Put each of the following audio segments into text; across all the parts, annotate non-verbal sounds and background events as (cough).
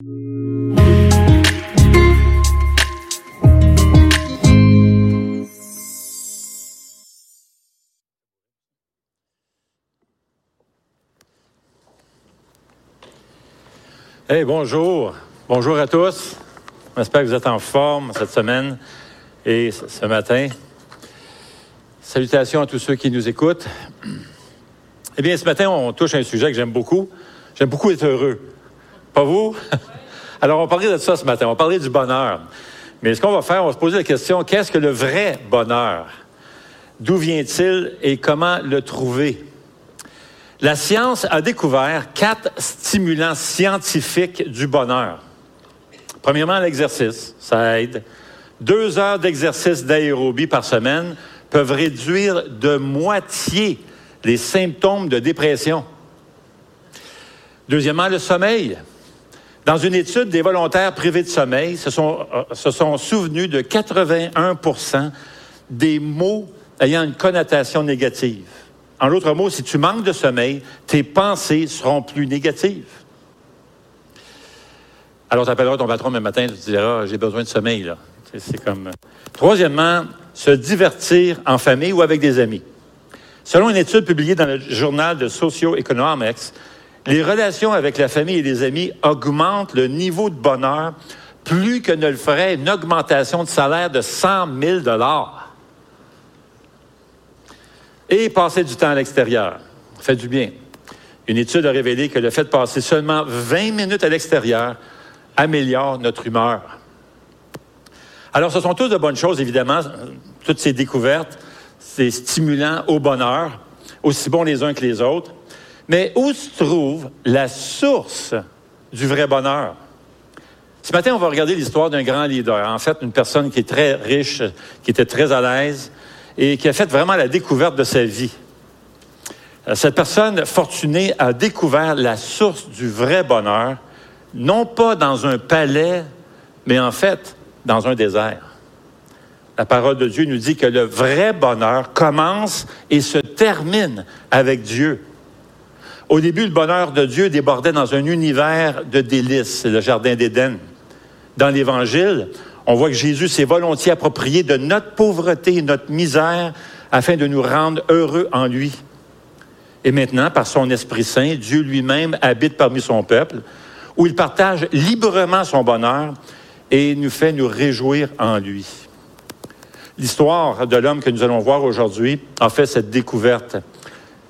Hey, bonjour. Bonjour à tous. J'espère que vous êtes en forme cette semaine et ce matin. Salutations à tous ceux qui nous écoutent. Eh bien, ce matin, on touche à un sujet que j'aime beaucoup. J'aime beaucoup être heureux. Pas vous? (laughs) Alors, on parler de ça ce matin. On parler du bonheur. Mais ce qu'on va faire, on va se poser la question, qu'est-ce que le vrai bonheur? D'où vient-il et comment le trouver? La science a découvert quatre stimulants scientifiques du bonheur. Premièrement, l'exercice, ça aide. Deux heures d'exercice d'aérobie par semaine peuvent réduire de moitié les symptômes de dépression. Deuxièmement, le sommeil. Dans une étude, des volontaires privés de sommeil se sont, euh, sont souvenus de 81% des mots ayant une connotation négative. En d'autres mots, si tu manques de sommeil, tes pensées seront plus négatives. Alors, tu appelleras ton patron le matin, tu diras, j'ai besoin de sommeil, là. C'est comme. Troisièmement, se divertir en famille ou avec des amis. Selon une étude publiée dans le journal de Socio-Economics, les relations avec la famille et les amis augmentent le niveau de bonheur plus que ne le ferait une augmentation de salaire de 100 000 et passer du temps à l'extérieur. fait du bien. Une étude a révélé que le fait de passer seulement 20 minutes à l'extérieur améliore notre humeur. Alors, ce sont tous de bonnes choses, évidemment, toutes ces découvertes, ces stimulants au bonheur, aussi bons les uns que les autres. Mais où se trouve la source du vrai bonheur? Ce matin, on va regarder l'histoire d'un grand leader. En fait, une personne qui est très riche, qui était très à l'aise, et qui a fait vraiment la découverte de sa vie. Euh, cette personne fortunée a découvert la source du vrai bonheur, non pas dans un palais, mais en fait dans un désert. La parole de Dieu nous dit que le vrai bonheur commence et se termine avec Dieu. Au début, le bonheur de Dieu débordait dans un univers de délices, le Jardin d'Éden. Dans l'Évangile, on voit que Jésus s'est volontiers approprié de notre pauvreté et notre misère afin de nous rendre heureux en lui. Et maintenant, par son Esprit Saint, Dieu lui-même habite parmi son peuple, où il partage librement son bonheur et nous fait nous réjouir en lui. L'histoire de l'homme que nous allons voir aujourd'hui a fait cette découverte,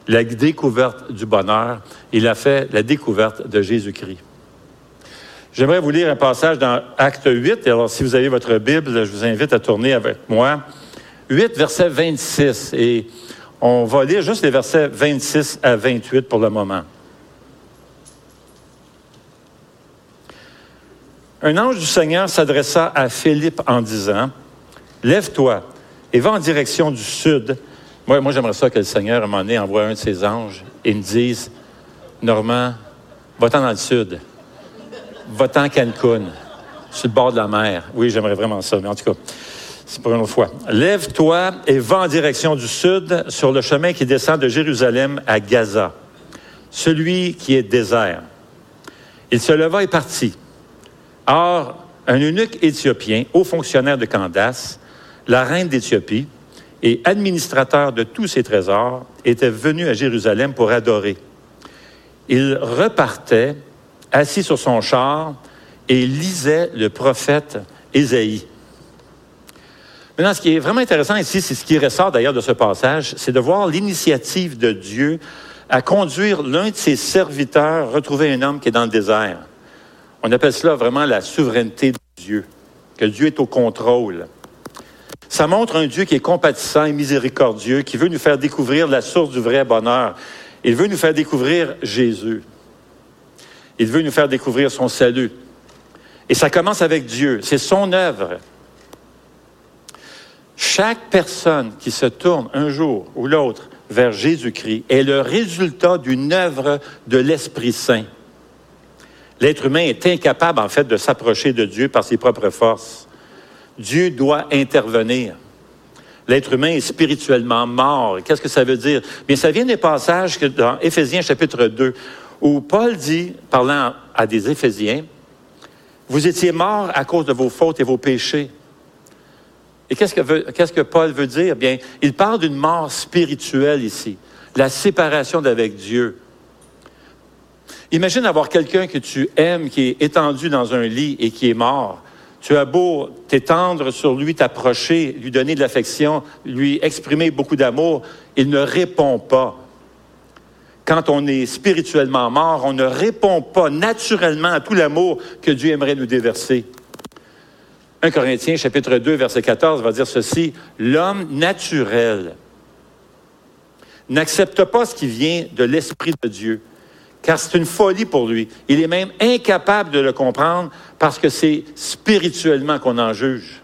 la découverte du bonheur. Il a fait la découverte de Jésus-Christ. J'aimerais vous lire un passage dans Acte 8. Alors, si vous avez votre Bible, je vous invite à tourner avec moi. 8, verset 26. Et on va lire juste les versets 26 à 28 pour le moment. Un ange du Seigneur s'adressa à Philippe en disant, Lève-toi et va en direction du sud. Moi, j'aimerais ça que le Seigneur, à un moment donné, envoie un de ses anges et me dise, Normand, va-t'en dans le sud va-t'en Cancun, sur le bord de la mer. Oui, j'aimerais vraiment ça, mais en tout cas, c'est pour une autre fois. Lève-toi et va en direction du sud sur le chemin qui descend de Jérusalem à Gaza, celui qui est désert. Il se leva et partit. Or, un eunuque éthiopien, haut fonctionnaire de Candace, la reine d'Éthiopie, et administrateur de tous ses trésors, était venu à Jérusalem pour adorer. Il repartait assis sur son char et lisait le prophète Ésaïe. Maintenant, ce qui est vraiment intéressant ici, c'est ce qui ressort d'ailleurs de ce passage, c'est de voir l'initiative de Dieu à conduire l'un de ses serviteurs retrouver un homme qui est dans le désert. On appelle cela vraiment la souveraineté de Dieu, que Dieu est au contrôle. Ça montre un Dieu qui est compatissant et miséricordieux, qui veut nous faire découvrir la source du vrai bonheur. Il veut nous faire découvrir Jésus. Il veut nous faire découvrir son salut. Et ça commence avec Dieu. C'est son œuvre. Chaque personne qui se tourne un jour ou l'autre vers Jésus-Christ est le résultat d'une œuvre de l'Esprit Saint. L'être humain est incapable, en fait, de s'approcher de Dieu par ses propres forces. Dieu doit intervenir. L'être humain est spirituellement mort. Qu'est-ce que ça veut dire? Bien, ça vient des passages que dans Éphésiens chapitre 2, où Paul dit, parlant à des Éphésiens, Vous étiez morts à cause de vos fautes et vos péchés. Et qu'est-ce que, qu'est-ce que Paul veut dire? Bien, il parle d'une mort spirituelle ici, la séparation d'avec Dieu. Imagine avoir quelqu'un que tu aimes qui est étendu dans un lit et qui est mort. Tu as beau t'étendre sur lui, t'approcher, lui donner de l'affection, lui exprimer beaucoup d'amour, il ne répond pas. Quand on est spirituellement mort, on ne répond pas naturellement à tout l'amour que Dieu aimerait nous déverser. 1 Corinthiens chapitre 2 verset 14 va dire ceci, l'homme naturel n'accepte pas ce qui vient de l'Esprit de Dieu, car c'est une folie pour lui. Il est même incapable de le comprendre parce que c'est spirituellement qu'on en juge.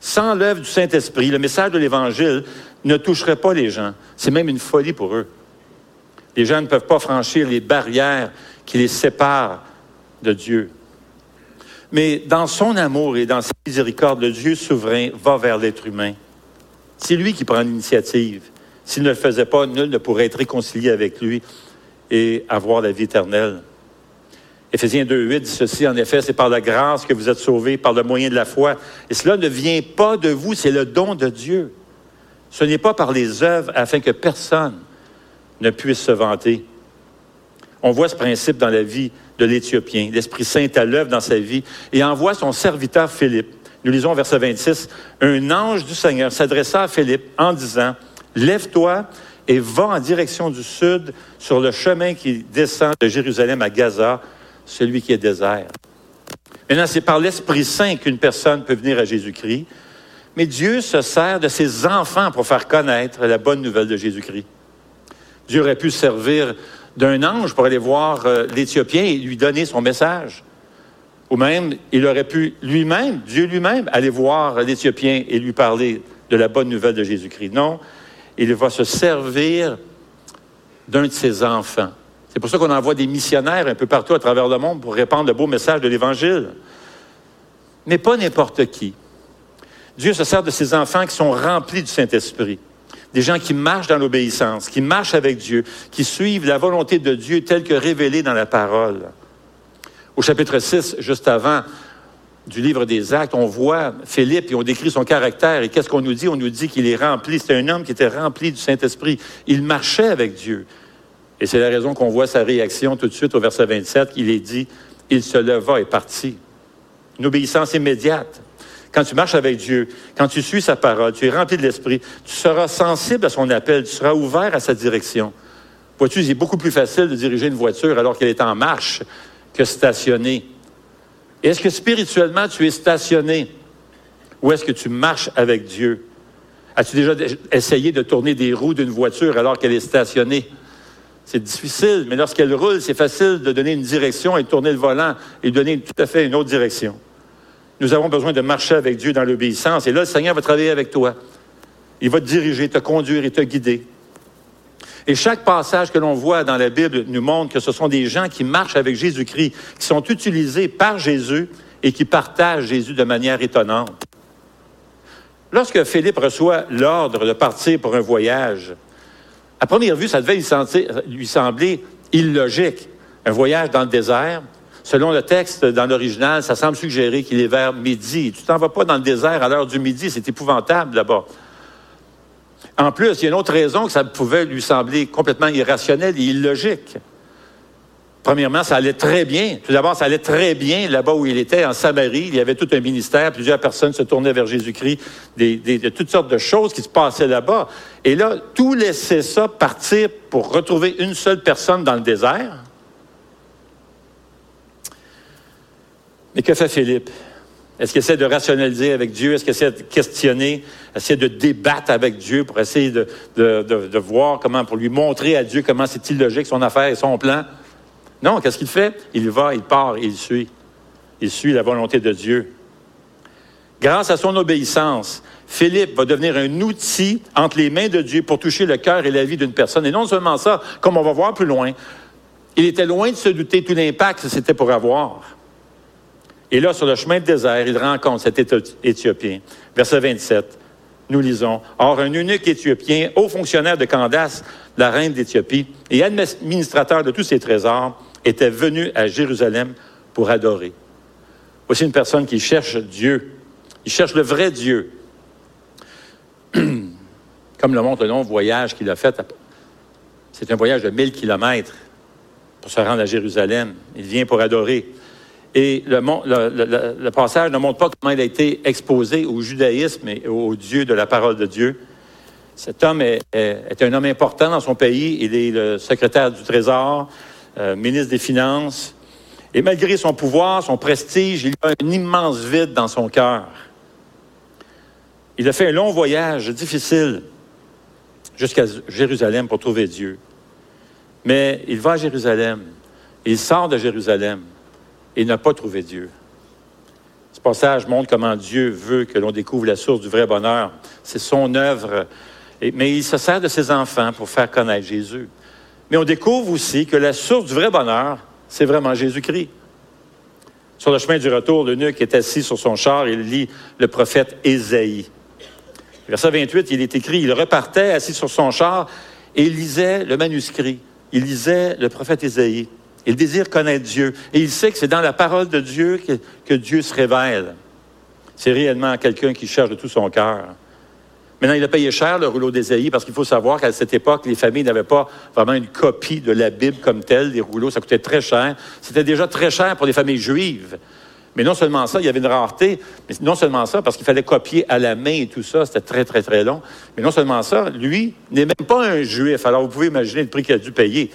Sans l'œuvre du Saint-Esprit, le message de l'Évangile ne toucherait pas les gens. C'est même une folie pour eux. Les gens ne peuvent pas franchir les barrières qui les séparent de Dieu. Mais dans son amour et dans sa miséricorde, le Dieu souverain va vers l'être humain. C'est lui qui prend l'initiative. S'il ne le faisait pas, nul ne pourrait être réconcilié avec lui et avoir la vie éternelle. Éphésiens 2.8 dit ceci, en effet, c'est par la grâce que vous êtes sauvés, par le moyen de la foi. Et cela ne vient pas de vous, c'est le don de Dieu. Ce n'est pas par les œuvres afin que personne ne puisse se vanter. On voit ce principe dans la vie de l'Éthiopien. L'Esprit Saint est à l'œuvre dans sa vie et envoie son serviteur Philippe. Nous lisons verset 26. Un ange du Seigneur s'adressa à Philippe en disant, Lève-toi et va en direction du sud sur le chemin qui descend de Jérusalem à Gaza, celui qui est désert. Maintenant, c'est par l'Esprit Saint qu'une personne peut venir à Jésus-Christ, mais Dieu se sert de ses enfants pour faire connaître la bonne nouvelle de Jésus-Christ. Dieu aurait pu servir d'un ange pour aller voir euh, l'Éthiopien et lui donner son message. Ou même, il aurait pu lui-même, Dieu lui-même, aller voir l'Éthiopien et lui parler de la bonne nouvelle de Jésus-Christ. Non, il va se servir d'un de ses enfants. C'est pour ça qu'on envoie des missionnaires un peu partout à travers le monde pour répandre le beau message de l'Évangile. Mais pas n'importe qui. Dieu se sert de ses enfants qui sont remplis du Saint-Esprit des gens qui marchent dans l'obéissance, qui marchent avec Dieu, qui suivent la volonté de Dieu telle que révélée dans la parole. Au chapitre 6, juste avant du livre des Actes, on voit Philippe et on décrit son caractère. Et qu'est-ce qu'on nous dit? On nous dit qu'il est rempli. C'était un homme qui était rempli du Saint-Esprit. Il marchait avec Dieu. Et c'est la raison qu'on voit sa réaction tout de suite au verset 27. Il est dit, il se leva et partit. Une obéissance immédiate. Quand tu marches avec Dieu, quand tu suis sa parole, tu es rempli de l'Esprit, tu seras sensible à son appel, tu seras ouvert à sa direction. Vois-tu, c'est beaucoup plus facile de diriger une voiture alors qu'elle est en marche que stationnée. Est-ce que spirituellement tu es stationné? Ou est-ce que tu marches avec Dieu? As-tu déjà essayé de tourner des roues d'une voiture alors qu'elle est stationnée? C'est difficile, mais lorsqu'elle roule, c'est facile de donner une direction et de tourner le volant et donner tout à fait une autre direction. Nous avons besoin de marcher avec Dieu dans l'obéissance. Et là, le Seigneur va travailler avec toi. Il va te diriger, te conduire et te guider. Et chaque passage que l'on voit dans la Bible nous montre que ce sont des gens qui marchent avec Jésus-Christ, qui sont utilisés par Jésus et qui partagent Jésus de manière étonnante. Lorsque Philippe reçoit l'ordre de partir pour un voyage, à première vue, ça devait lui sembler illogique. Un voyage dans le désert, Selon le texte dans l'original, ça semble suggérer qu'il est vers midi. Tu t'en vas pas dans le désert à l'heure du midi, c'est épouvantable là-bas. En plus, il y a une autre raison que ça pouvait lui sembler complètement irrationnel et illogique. Premièrement, ça allait très bien. Tout d'abord, ça allait très bien là-bas où il était, en Samarie. Il y avait tout un ministère, plusieurs personnes se tournaient vers Jésus-Christ, de toutes sortes de choses qui se passaient là-bas. Et là, tout laissait ça partir pour retrouver une seule personne dans le désert. Mais que fait Philippe? Est-ce qu'il essaie de rationaliser avec Dieu? Est-ce qu'il essaie de questionner, essayer de débattre avec Dieu pour essayer de, voir comment, pour lui montrer à Dieu comment c'est illogique son affaire et son plan? Non, qu'est-ce qu'il fait? Il va, il part, il suit. Il suit la volonté de Dieu. Grâce à son obéissance, Philippe va devenir un outil entre les mains de Dieu pour toucher le cœur et la vie d'une personne. Et non seulement ça, comme on va voir plus loin, il était loin de se douter tout l'impact que c'était pour avoir. Et là, sur le chemin de désert, il rencontre cet Éthiopien. Verset 27, nous lisons, Or, un unique Éthiopien, haut fonctionnaire de Candace, la reine d'Éthiopie, et administrateur de tous ses trésors, était venu à Jérusalem pour adorer. Voici une personne qui cherche Dieu. Il cherche le vrai Dieu. (clears throat) Comme le montre le long voyage qu'il a fait. C'est un voyage de 1000 kilomètres pour se rendre à Jérusalem. Il vient pour adorer. Et le, passage ne montre pas comment il a été exposé au judaïsme et au Dieu de la parole de Dieu. Cet homme est, un homme important dans son pays. Il est le secrétaire du Trésor, euh, ministre des Finances. Et malgré son pouvoir, son prestige, il a un immense vide dans son cœur. Il a fait un long voyage difficile jusqu'à Jérusalem pour trouver Dieu. Mais il va à Jérusalem, il sort de Jérusalem et n'a pas trouvé Dieu. Ce passage montre comment Dieu veut que l'on découvre la source du vrai bonheur. C'est son œuvre. mais il se sert de ses enfants pour faire connaître Jésus. Mais on découvre aussi que la source du vrai bonheur, c'est vraiment Jésus-Christ. Sur le chemin du retour, l'eunuque est assis sur son char et il lit le prophète Ésaïe. Verset 28, il est écrit, il repartait assis sur son char et il lisait le manuscrit. Il lisait le prophète Ésaïe. Il désire connaître Dieu. Et il sait que c'est dans la parole de Dieu que, Dieu se révèle. C'est réellement quelqu'un qui cherche de tout son cœur. Maintenant, il a payé cher le rouleau d'Ésaïe parce qu'il faut savoir qu'à cette époque, les familles n'avaient pas vraiment une copie de la Bible comme telle. Les rouleaux, ça coûtait très cher. C'était déjà très cher pour les familles juives. Mais non seulement ça, il y avait une rareté, mais non seulement ça, parce qu'il fallait copier à la main et tout ça, c'était très, très, très long. Mais non seulement ça, lui n'est même pas un juif. Alors, vous pouvez imaginer le prix qu'il a dû payer.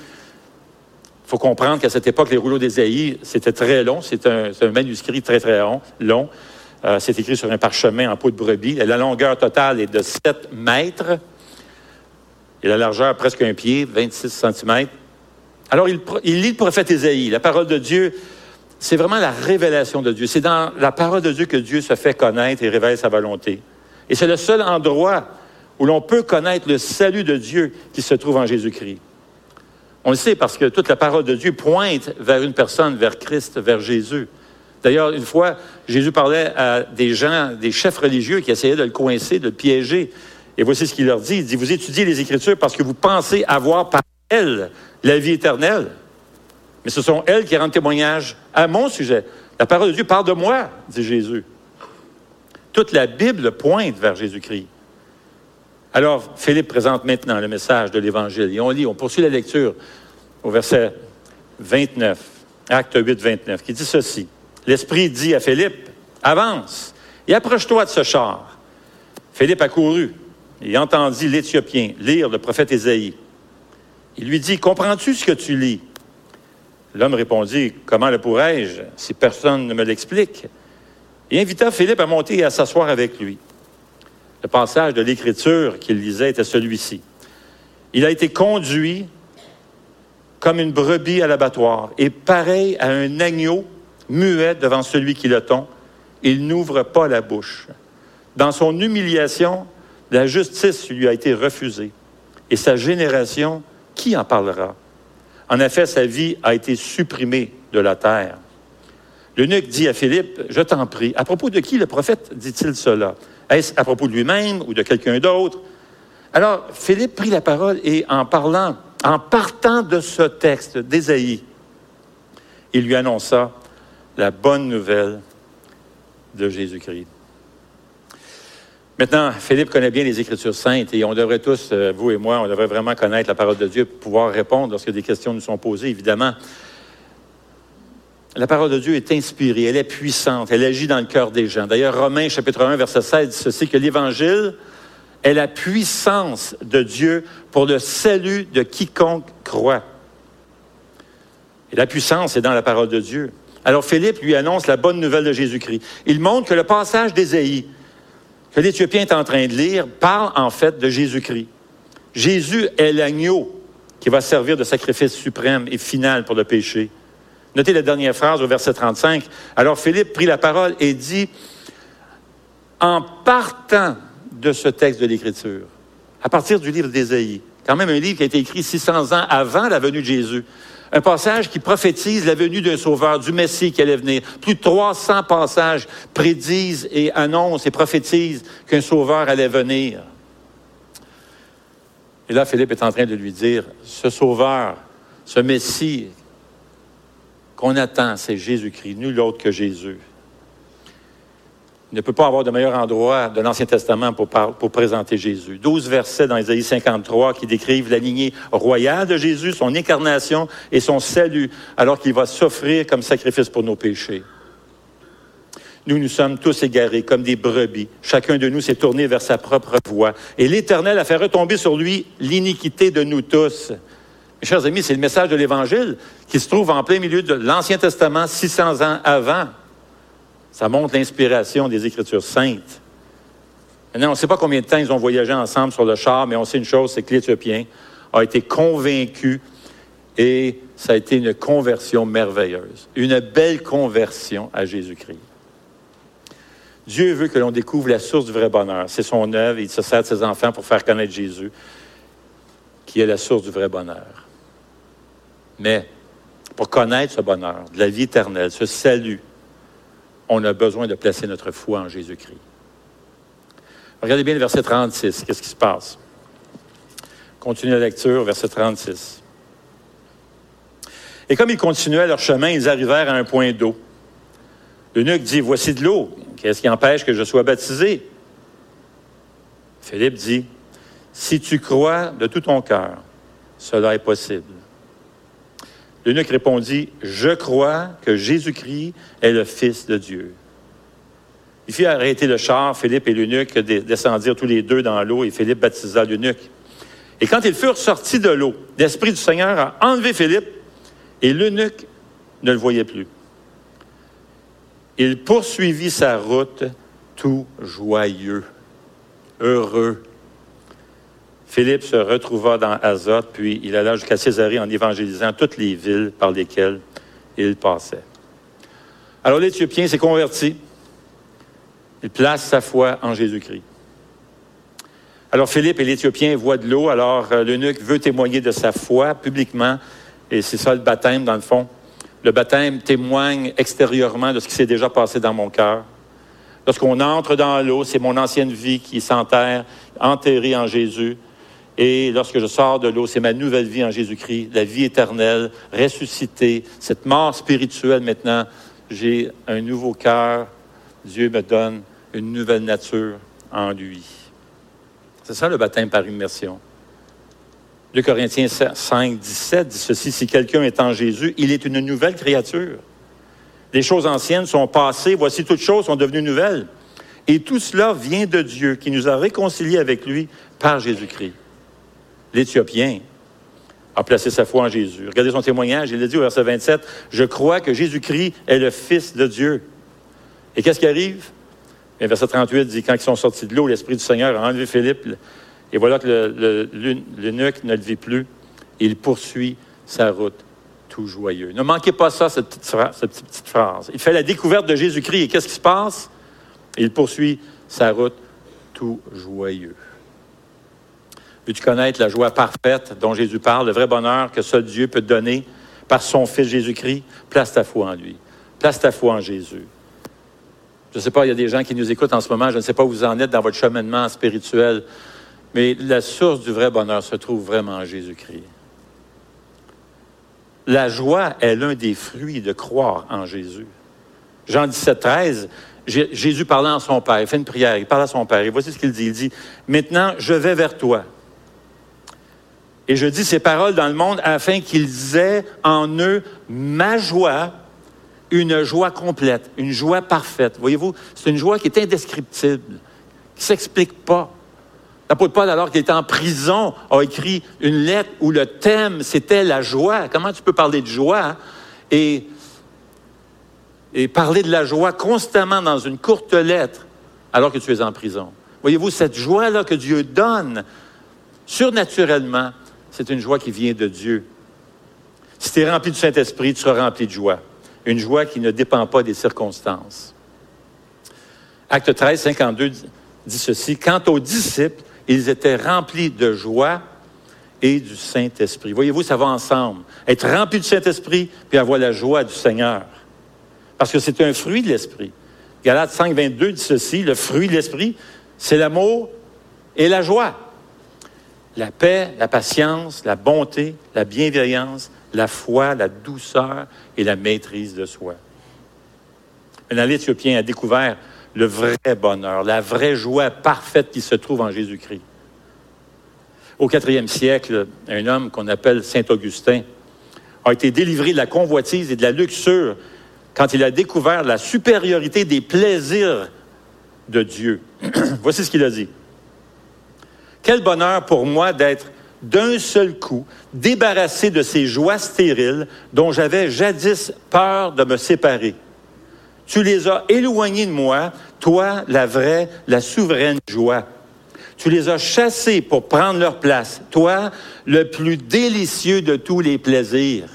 Il faut comprendre qu'à cette époque, les rouleaux d'Ésaïe, c'était très long. C'est un, manuscrit très, très long. long. Euh, c'est écrit sur un parchemin en peau de brebis. La longueur totale est de 7 mètres et la largeur presque un pied, 26 cm. Alors, il, il lit le prophète Ésaïe. La parole de Dieu, c'est vraiment la révélation de Dieu. C'est dans la parole de Dieu que Dieu se fait connaître et révèle sa volonté. Et c'est le seul endroit où l'on peut connaître le salut de Dieu qui se trouve en Jésus-Christ. On le sait parce que toute la parole de Dieu pointe vers une personne, vers Christ, vers Jésus. D'ailleurs, une fois, Jésus parlait à des gens, des chefs religieux qui essayaient de le coincer, de le piéger. Et voici ce qu'il leur dit. Il dit, vous étudiez les Écritures parce que vous pensez avoir par elles la vie éternelle. Mais ce sont elles qui rendent témoignage à mon sujet. La parole de Dieu parle de moi, dit Jésus. Toute la Bible pointe vers Jésus-Christ. Alors, Philippe présente maintenant le message de l'Évangile. Et on lit, on poursuit la lecture au verset 29, acte 8, 29, qui dit ceci. L'Esprit dit à Philippe, avance et approche-toi de ce char. Philippe a couru et entendit l'Éthiopien lire le prophète Ésaïe. Il lui dit, comprends-tu ce que tu lis? L'homme répondit, comment le pourrais-je si personne ne me l'explique? Et invita Philippe à monter et à s'asseoir avec lui. Le passage de l'Écriture qu'il lisait était celui-ci. Il a été conduit comme une brebis à l'abattoir et pareil à un agneau muet devant celui qui le tond, il n'ouvre pas la bouche. Dans son humiliation, la justice lui a été refusée. Et sa génération, qui en parlera? En effet, sa vie a été supprimée de la terre. L'eunuque dit à Philippe, je t'en prie, à propos de qui le prophète dit-il cela? Est-ce à propos de lui-même ou de quelqu'un d'autre? Alors, Philippe prit la parole et en parlant, en partant de ce texte d'Ésaïe, il lui annonça la bonne nouvelle de Jésus-Christ. Maintenant, Philippe connaît bien les Écritures saintes et on devrait tous, euh, vous et moi, on devrait vraiment connaître la parole de Dieu pour pouvoir répondre lorsque des questions nous sont posées, évidemment. La parole de Dieu est inspirée, elle est puissante, elle agit dans le cœur des gens. D'ailleurs, Romains chapitre 1, verset 16 dit ceci, que l'Évangile est la puissance de Dieu pour le salut de quiconque croit. Et la puissance est dans la parole de Dieu. Alors Philippe lui annonce la bonne nouvelle de Jésus-Christ. Il montre que le passage d'Ésaïe, que l'Éthiopien est en train de lire, parle en fait de Jésus-Christ. Jésus est l'agneau qui va servir de sacrifice suprême et final pour le péché. Notez la dernière phrase au verset 35. Alors Philippe prit la parole et dit, en partant de ce texte de l'Écriture, à partir du livre d'Ésaïe, quand même un livre qui a été écrit 600 ans avant la venue de Jésus, un passage qui prophétise la venue d'un sauveur, du Messie qui allait venir. Plus de 300 passages prédisent et annoncent et prophétisent qu'un sauveur allait venir. Et là, Philippe est en train de lui dire, ce sauveur, ce Messie qu'on attend, c'est Jésus-Christ, nul autre que Jésus. Il ne peut pas avoir de meilleur endroit de l'Ancien Testament pour, pour, présenter Jésus. Douze versets dans Isaïe 53 qui décrivent la lignée royale de Jésus, son incarnation et son salut, alors qu'il va s'offrir comme sacrifice pour nos péchés. Nous, nous sommes tous égarés comme des brebis. Chacun de nous s'est tourné vers sa propre voie. Et l'Éternel a fait retomber sur lui l'iniquité de nous tous. Mes chers amis, c'est le message de l'Évangile qui se trouve en plein milieu de l'Ancien Testament, 600 ans avant. Ça montre l'inspiration des Écritures saintes. Maintenant, on ne sait pas combien de temps ils ont voyagé ensemble sur le char, mais on sait une chose, c'est que l'Éthiopien a été convaincu et ça a été une conversion merveilleuse, une belle conversion à Jésus-Christ. Dieu veut que l'on découvre la source du vrai bonheur. C'est son œuvre, il se sert de ses enfants pour faire connaître Jésus, qui est la source du vrai bonheur. Mais pour connaître ce bonheur, de la vie éternelle, ce salut, on a besoin de placer notre foi en Jésus-Christ. Regardez bien le verset 36. Qu'est-ce qui se passe? Continue la lecture, verset 36. Et comme ils continuaient leur chemin, ils arrivèrent à un point d'eau. L'eunuque dit, Voici de l'eau. Qu'est-ce qui empêche que je sois baptisé? Philippe dit, Si tu crois de tout ton cœur, cela est possible. L'eunuque répondit, Je crois que Jésus-Christ est le Fils de Dieu. Il fit arrêter le char, Philippe et l'eunuque descendirent tous les deux dans l'eau et Philippe baptisa l'eunuque. Et quand ils furent sortis de l'eau, l'Esprit du Seigneur a enlevé Philippe et l'eunuque ne le voyait plus. Il poursuivit sa route tout joyeux, heureux, Philippe se retrouva dans Azote, puis il alla jusqu'à Césarée en évangélisant toutes les villes par lesquelles il passait. Alors l'Éthiopien s'est converti. Il place sa foi en Jésus-Christ. Alors Philippe et l'Éthiopien voient de l'eau, alors euh, l'eunuque veut témoigner de sa foi publiquement, et c'est ça le baptême dans le fond. Le baptême témoigne extérieurement de ce qui s'est déjà passé dans mon cœur. Lorsqu'on entre dans l'eau, c'est mon ancienne vie qui s'enterre, enterrée en Jésus. Et lorsque je sors de l'eau, c'est ma nouvelle vie en Jésus-Christ, la vie éternelle, ressuscitée, cette mort spirituelle maintenant. J'ai un nouveau cœur. Dieu me donne une nouvelle nature en lui. C'est ça le baptême par immersion. 2 Corinthiens 5, 17 dit ceci, si quelqu'un est en Jésus, il est une nouvelle créature. Les choses anciennes sont passées, voici toutes choses sont devenues nouvelles. Et tout cela vient de Dieu qui nous a réconciliés avec lui par Jésus-Christ l'Éthiopien a placé sa foi en Jésus. Regardez son témoignage, il a dit au verset 27, Je crois que Jésus-Christ est le Fils de Dieu. Et qu'est-ce qui arrive? Le verset 38 dit, quand ils sont sortis de l'eau, l'Esprit du Seigneur a enlevé Philippe, et voilà que l'eunuque ne le vit plus. Il poursuit sa route tout joyeux. Ne manquez pas ça, cette petite phrase. Il fait la découverte de Jésus-Christ, et qu'est-ce qui se passe? Il poursuit sa route tout joyeux. Veux-tu connaître la joie parfaite dont Jésus parle, le vrai bonheur que seul Dieu peut te donner par son Fils Jésus-Christ? Place ta foi en lui. Place ta foi en Jésus. Je ne sais pas, il y a des gens qui nous écoutent en ce moment, je ne sais pas où vous en êtes dans votre cheminement spirituel, mais la source du vrai bonheur se trouve vraiment en Jésus-Christ. La joie est l'un des fruits de croire en Jésus. Jean 17, 13, Jésus parlant à son Père, il fait une prière, il parle à son Père, et voici ce qu'il dit. Il dit, Maintenant, je vais vers toi. Et je dis ces paroles dans le monde afin qu'ils aient en eux ma joie, une joie complète, une joie parfaite. Voyez-vous, c'est une joie qui est indescriptible, qui ne s'explique pas. L'apôtre Paul, alors qu'il était en prison, a écrit une lettre où le thème, c'était la joie. Comment tu peux parler de joie et, et parler de la joie constamment dans une courte lettre alors que tu es en prison? Voyez-vous, cette joie-là que Dieu donne surnaturellement, c'est une joie qui vient de Dieu. Si tu es rempli du Saint-Esprit, tu seras rempli de joie. Une joie qui ne dépend pas des circonstances. Acte 13, 52 dit ceci. Quant aux disciples, ils étaient remplis de joie et du Saint-Esprit. Voyez-vous, ça va ensemble. Être rempli du Saint-Esprit, puis avoir la joie du Seigneur. Parce que c'est un fruit de l'Esprit. Galates 5, 22 dit ceci. Le fruit de l'Esprit, c'est l'amour et la joie la paix, la patience, la bonté, la bienveillance, la foi, la douceur et la maîtrise de soi. Un l'Éthiopien a découvert le vrai bonheur, la vraie joie parfaite qui se trouve en Jésus-Christ. Au IVe siècle, un homme qu'on appelle Saint Augustin a été délivré de la convoitise et de la luxure quand il a découvert la supériorité des plaisirs de Dieu. (clears throat) Voici ce qu'il a dit. Quel bonheur pour moi d'être d'un seul coup débarrassé de ces joies stériles dont j'avais jadis peur de me séparer. Tu les as éloignés de moi, toi, la vraie, la souveraine joie. Tu les as chassés pour prendre leur place, toi, le plus délicieux de tous les plaisirs.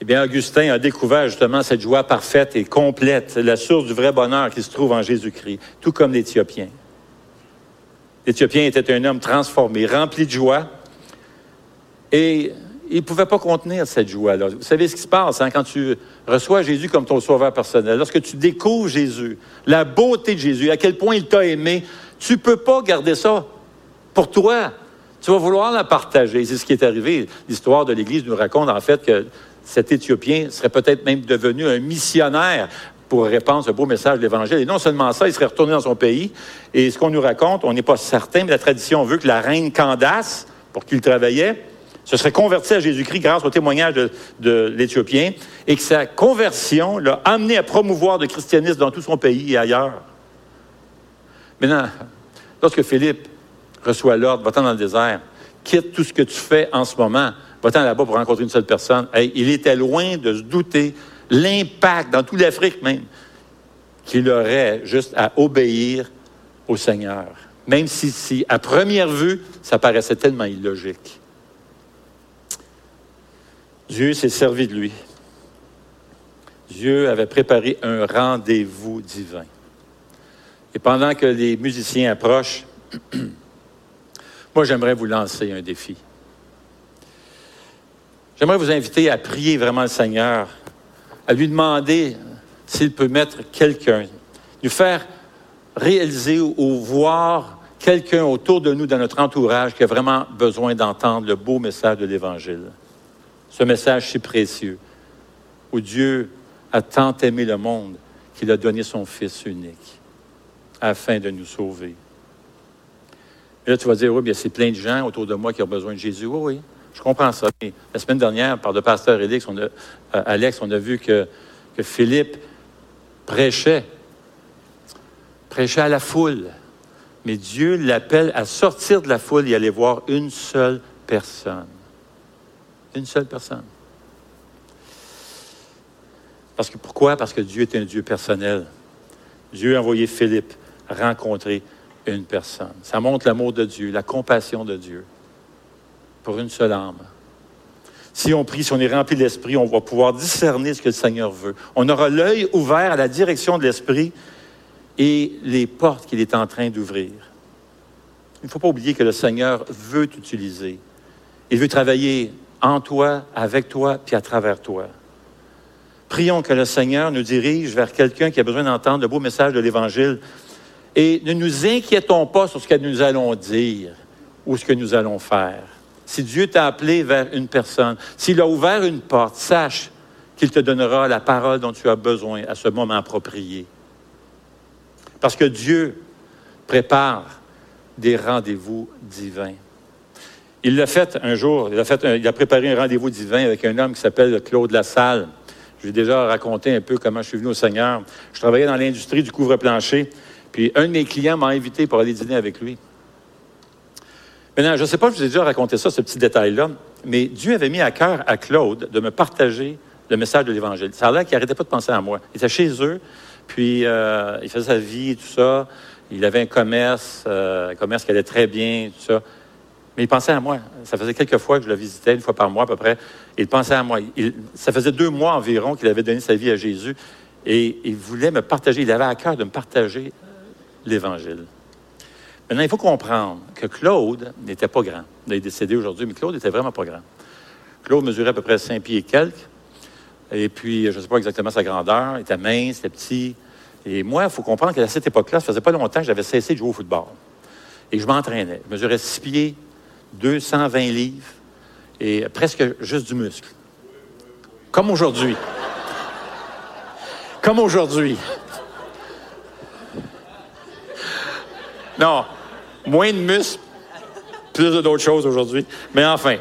Eh bien, Augustin a découvert justement cette joie parfaite et complète, la source du vrai bonheur qui se trouve en Jésus-Christ, tout comme l'Éthiopien. L'Éthiopien était un homme transformé, rempli de joie, et il ne pouvait pas contenir cette joie-là. Vous savez ce qui se passe hein, quand tu reçois Jésus comme ton sauveur personnel, lorsque tu découvres Jésus, la beauté de Jésus, à quel point il t'a aimé, tu ne peux pas garder ça pour toi. Tu vas vouloir la partager. C'est ce qui est arrivé. L'histoire de l'Église nous raconte en fait que cet Éthiopien serait peut-être même devenu un missionnaire pour répandre ce beau message de l'Évangile. Et non seulement ça, il serait retourné dans son pays. Et ce qu'on nous raconte, on n'est pas certain, mais la tradition veut que la reine Candace, pour qui il travaillait, se serait convertie à Jésus-Christ grâce au témoignage de, l'Éthiopien et que sa conversion l'a amené à promouvoir le christianisme dans tout son pays et ailleurs. Maintenant, lorsque Philippe reçoit l'ordre, va-t'en dans le désert, quitte tout ce que tu fais en ce moment, va-t'en là-bas pour rencontrer une seule personne. il était loin de se douter l'impact dans toute l'Afrique même qu'il aurait juste à obéir au Seigneur. Même si, si, à première vue, ça paraissait tellement illogique. Dieu s'est servi de lui. Dieu avait préparé un rendez-vous divin. Et pendant que les musiciens approchent, (clears throat) moi j'aimerais vous lancer un défi. J'aimerais vous inviter à prier vraiment le Seigneur, à lui demander s'il peut mettre quelqu'un, nous faire réaliser ou voir quelqu'un autour de nous, dans notre entourage, qui a vraiment besoin d'entendre le beau message de l'Évangile. Ce message si précieux, où Dieu a tant aimé le monde qu'il a donné son Fils unique afin de nous sauver. Et là, tu vas dire, oui, bien, c'est plein de gens autour de moi qui ont besoin de Jésus. Oui, oui. Je comprends ça. la semaine dernière, par le pasteur Alex, on a, euh, Alex, on a vu que, que Philippe prêchait, prêchait à la foule. Mais Dieu l'appelle à sortir de la foule et aller voir une seule personne. Une seule personne. Parce que pourquoi? Parce que Dieu est un Dieu personnel. Dieu a envoyé Philippe rencontrer une personne. Ça montre l'amour de Dieu, la compassion de Dieu une seule âme. Si on prie, si on est rempli de l'Esprit, on va pouvoir discerner ce que le Seigneur veut. On aura l'œil ouvert à la direction de l'Esprit et les portes qu'il est en train d'ouvrir. Il ne faut pas oublier que le Seigneur veut t'utiliser. Il veut travailler en toi, avec toi, puis à travers toi. Prions que le Seigneur nous dirige vers quelqu'un qui a besoin d'entendre le beau message de l'Évangile. Et ne nous inquiétons pas sur ce que nous allons dire ou ce que nous allons faire. Si Dieu t'a appelé vers une personne, s'il a ouvert une porte, sache qu'il te donnera la parole dont tu as besoin à ce moment approprié. Parce que Dieu prépare des rendez-vous divins. Il l'a fait un jour, il a, préparé un rendez-vous divin avec un homme qui s'appelle Claude Lassalle. Je vais déjà raconté un peu comment je suis venu au Seigneur. Je travaillais dans l'industrie du couvre-plancher, puis un de mes clients m'a invité pour aller dîner avec lui. Maintenant, je ne sais pas si je vous ai déjà raconté ça, ce petit détail-là, mais Dieu avait mis à cœur à Claude de me partager le message de l'Évangile. Ça a l'air qu'il n'arrêtait pas de penser à moi. Il était chez eux, puis euh, il faisait sa vie, tout ça. Il avait un commerce, euh, un commerce qui allait très bien, tout ça. Mais il pensait à moi. Ça faisait quelques fois que je le visitais, une fois par mois à peu près. il pensait à moi. ça faisait deux mois environ qu'il avait donné sa vie à Jésus. Et il voulait me partager. Il avait à cœur de me partager l'Évangile. Maintenant, il faut comprendre que Claude n'était pas grand. Il est décédé aujourd'hui, mais Claude n'était vraiment pas grand. Claude mesurait à peu près 5 pieds et quelques. Et puis, je ne sais pas exactement sa grandeur. Il était mince, il était petit. Et moi, il faut comprendre qu'à cette époque-là, ça faisait pas longtemps que j'avais cessé de jouer au football. Et je m'entraînais. Je mesurais 6 pieds, 220 livres et presque juste du muscle. Comme aujourd'hui. Comme aujourd'hui. Non, moins de muscles, plus d'autres choses aujourd'hui. Mais enfin.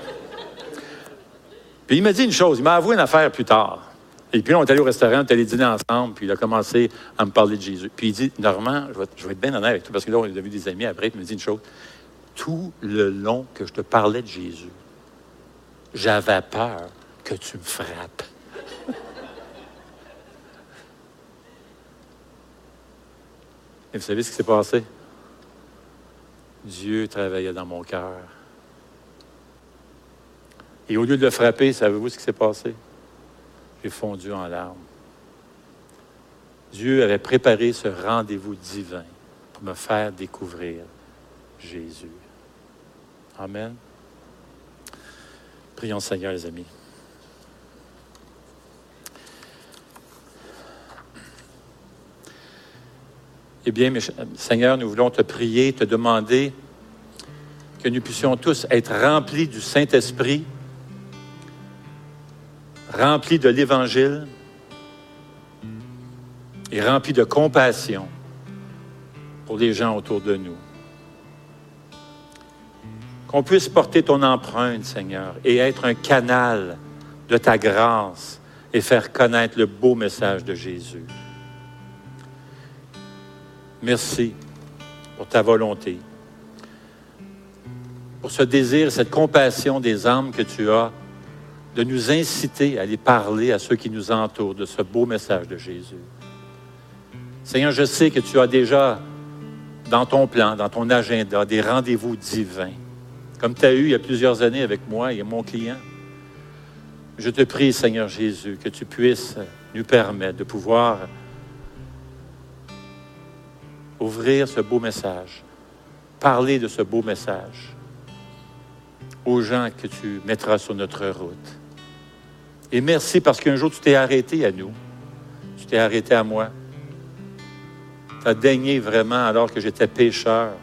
Puis il m'a dit une chose, il m'a avoué une affaire plus tard. Et puis on est allé au restaurant, on est allé dîner ensemble, puis il a commencé à me parler de Jésus. Puis il dit, Normand, je vais, être bien honnête avec toi, parce que là, on a vu des amis après, il m'a dit une chose. Tout le long que je te parlais de Jésus, j'avais peur que tu me frappes. (laughs) Et vous savez ce qui s'est passé? Dieu travaillait dans mon cœur. Et au lieu de le frapper, savez-vous ce qui s'est passé? J'ai fondu en larmes. Dieu avait préparé ce rendez-vous divin pour me faire découvrir Jésus. Amen. Prions Seigneur, les amis. Eh bien, Seigneur, nous voulons te prier, te demander que nous puissions tous être remplis du Saint-Esprit, remplis de l'Évangile et remplis de compassion pour les gens autour de nous. Qu'on puisse porter ton empreinte, Seigneur, et être un canal de ta grâce et faire connaître le beau message de Jésus. Merci pour ta volonté, pour ce désir, cette compassion des âmes que tu as de nous inciter à aller parler à ceux qui nous entourent de ce beau message de Jésus. Seigneur, je sais que tu as déjà dans ton plan, dans ton agenda, des rendez-vous divins, comme tu as eu il y a plusieurs années avec moi et mon client. Je te prie, Seigneur Jésus, que tu puisses nous permettre de pouvoir ouvrir ce beau message, parler de ce beau message aux gens que tu mettras sur notre route. Et merci parce qu'un jour tu t'es arrêté à nous, tu t'es arrêté à moi. Tu as daigné vraiment alors que j'étais pécheur,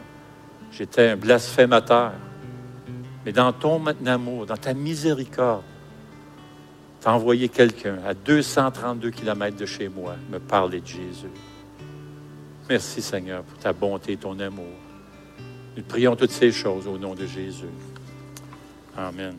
j'étais un blasphémateur. Mais dans ton amour, dans ta miséricorde, tu as envoyé quelqu'un à 232 kilomètres de chez moi me parler de Jésus. Merci Seigneur pour ta bonté et ton amour. Nous prions toutes ces choses au nom de Jésus. Amen.